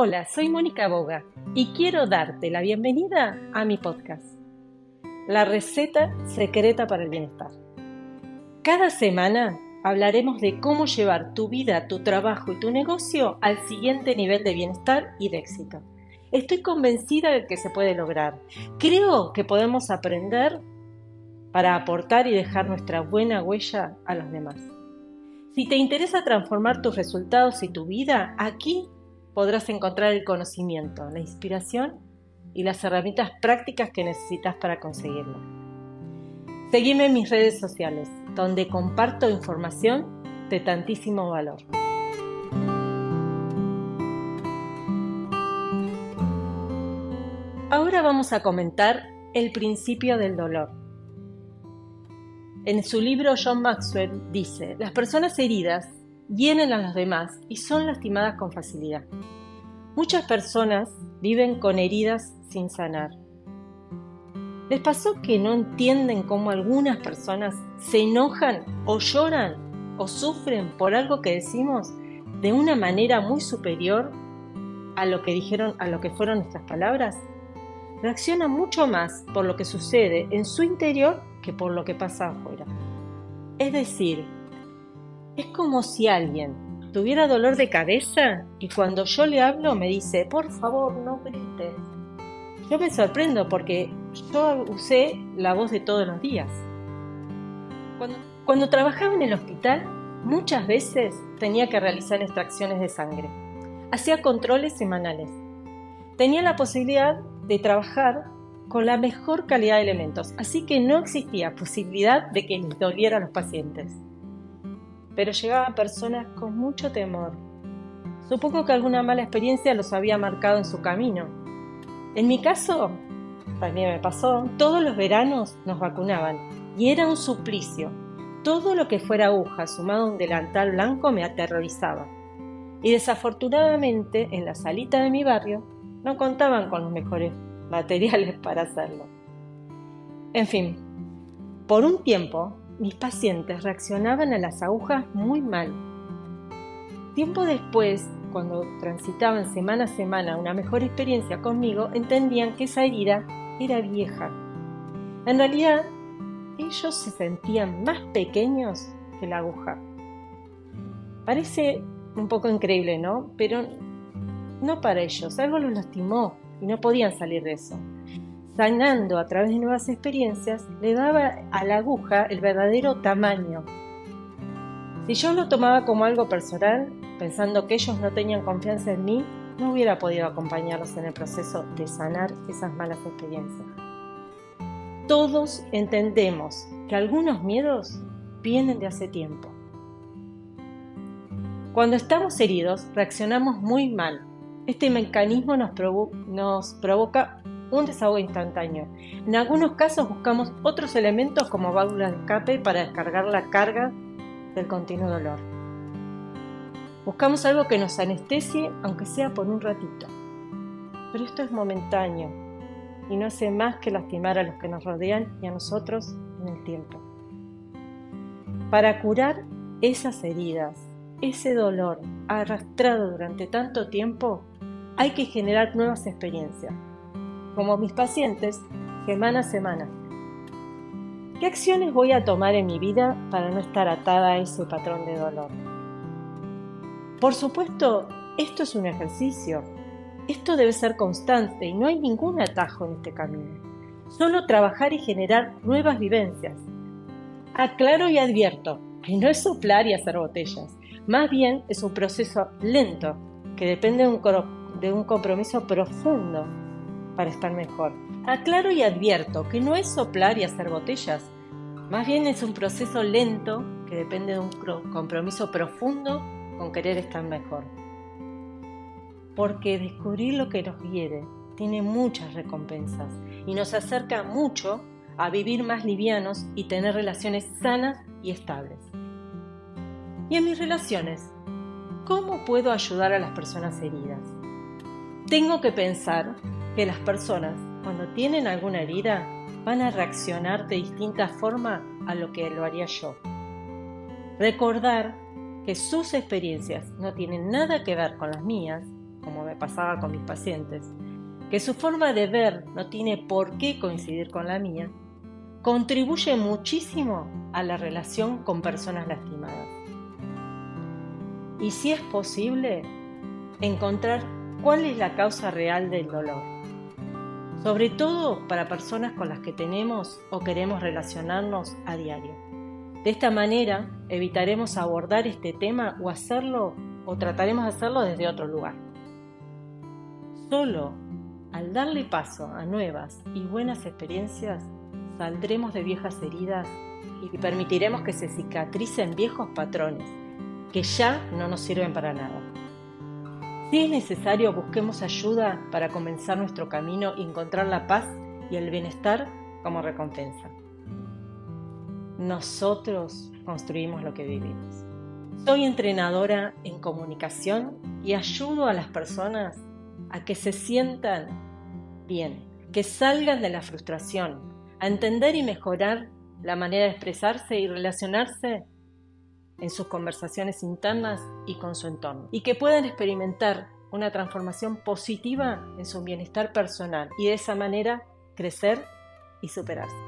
Hola, soy Mónica Boga y quiero darte la bienvenida a mi podcast, La receta secreta para el bienestar. Cada semana hablaremos de cómo llevar tu vida, tu trabajo y tu negocio al siguiente nivel de bienestar y de éxito. Estoy convencida de que se puede lograr. Creo que podemos aprender para aportar y dejar nuestra buena huella a los demás. Si te interesa transformar tus resultados y tu vida, aquí podrás encontrar el conocimiento, la inspiración y las herramientas prácticas que necesitas para conseguirlo. Seguime en mis redes sociales, donde comparto información de tantísimo valor. Ahora vamos a comentar el principio del dolor. En su libro John Maxwell dice, las personas heridas vienen a los demás y son lastimadas con facilidad. Muchas personas viven con heridas sin sanar. ¿Les pasó que no entienden cómo algunas personas se enojan o lloran o sufren por algo que decimos de una manera muy superior a lo que dijeron, a lo que fueron nuestras palabras? Reaccionan mucho más por lo que sucede en su interior que por lo que pasa afuera. Es decir, es como si alguien tuviera dolor de cabeza y cuando yo le hablo me dice, por favor, no grites. Yo me sorprendo porque yo usé la voz de todos los días. Cuando, cuando trabajaba en el hospital, muchas veces tenía que realizar extracciones de sangre. Hacía controles semanales. Tenía la posibilidad de trabajar con la mejor calidad de elementos, así que no existía posibilidad de que les doliera a los pacientes pero llegaban personas con mucho temor. Supongo que alguna mala experiencia los había marcado en su camino. En mi caso, también me pasó, todos los veranos nos vacunaban y era un suplicio. Todo lo que fuera aguja sumado a un delantal blanco me aterrorizaba. Y desafortunadamente en la salita de mi barrio no contaban con los mejores materiales para hacerlo. En fin, por un tiempo mis pacientes reaccionaban a las agujas muy mal. Tiempo después, cuando transitaban semana a semana una mejor experiencia conmigo, entendían que esa herida era vieja. En realidad, ellos se sentían más pequeños que la aguja. Parece un poco increíble, ¿no? Pero no para ellos, algo los lastimó y no podían salir de eso sanando a través de nuevas experiencias, le daba a la aguja el verdadero tamaño. Si yo lo tomaba como algo personal, pensando que ellos no tenían confianza en mí, no hubiera podido acompañarlos en el proceso de sanar esas malas experiencias. Todos entendemos que algunos miedos vienen de hace tiempo. Cuando estamos heridos, reaccionamos muy mal. Este mecanismo nos, nos provoca un desahogo instantáneo. En algunos casos buscamos otros elementos como válvulas de escape para descargar la carga del continuo dolor. Buscamos algo que nos anestesie, aunque sea por un ratito. Pero esto es momentáneo y no hace más que lastimar a los que nos rodean y a nosotros en el tiempo. Para curar esas heridas, ese dolor arrastrado durante tanto tiempo, hay que generar nuevas experiencias, como mis pacientes, semana a semana. ¿Qué acciones voy a tomar en mi vida para no estar atada a ese patrón de dolor? Por supuesto, esto es un ejercicio. Esto debe ser constante y no hay ningún atajo en este camino. Solo trabajar y generar nuevas vivencias. Aclaro y advierto que no es soplar y hacer botellas. Más bien es un proceso lento que depende de un, de un compromiso profundo para estar mejor. Aclaro y advierto que no es soplar y hacer botellas, más bien es un proceso lento que depende de un compromiso profundo con querer estar mejor. Porque descubrir lo que nos quiere tiene muchas recompensas y nos acerca mucho a vivir más livianos y tener relaciones sanas y estables. Y en mis relaciones, ¿cómo puedo ayudar a las personas heridas? Tengo que pensar que las personas, cuando tienen alguna herida, van a reaccionar de distinta forma a lo que lo haría yo. Recordar que sus experiencias no tienen nada que ver con las mías, como me pasaba con mis pacientes, que su forma de ver no tiene por qué coincidir con la mía, contribuye muchísimo a la relación con personas lastimadas. Y si es posible, encontrar cuál es la causa real del dolor, sobre todo para personas con las que tenemos o queremos relacionarnos a diario. De esta manera evitaremos abordar este tema o hacerlo o trataremos de hacerlo desde otro lugar. Solo al darle paso a nuevas y buenas experiencias, saldremos de viejas heridas y permitiremos que se cicatricen viejos patrones que ya no nos sirven para nada. Si es necesario, busquemos ayuda para comenzar nuestro camino y encontrar la paz y el bienestar como recompensa. Nosotros construimos lo que vivimos. Soy entrenadora en comunicación y ayudo a las personas a que se sientan bien, que salgan de la frustración, a entender y mejorar la manera de expresarse y relacionarse en sus conversaciones internas y con su entorno, y que puedan experimentar una transformación positiva en su bienestar personal y de esa manera crecer y superarse.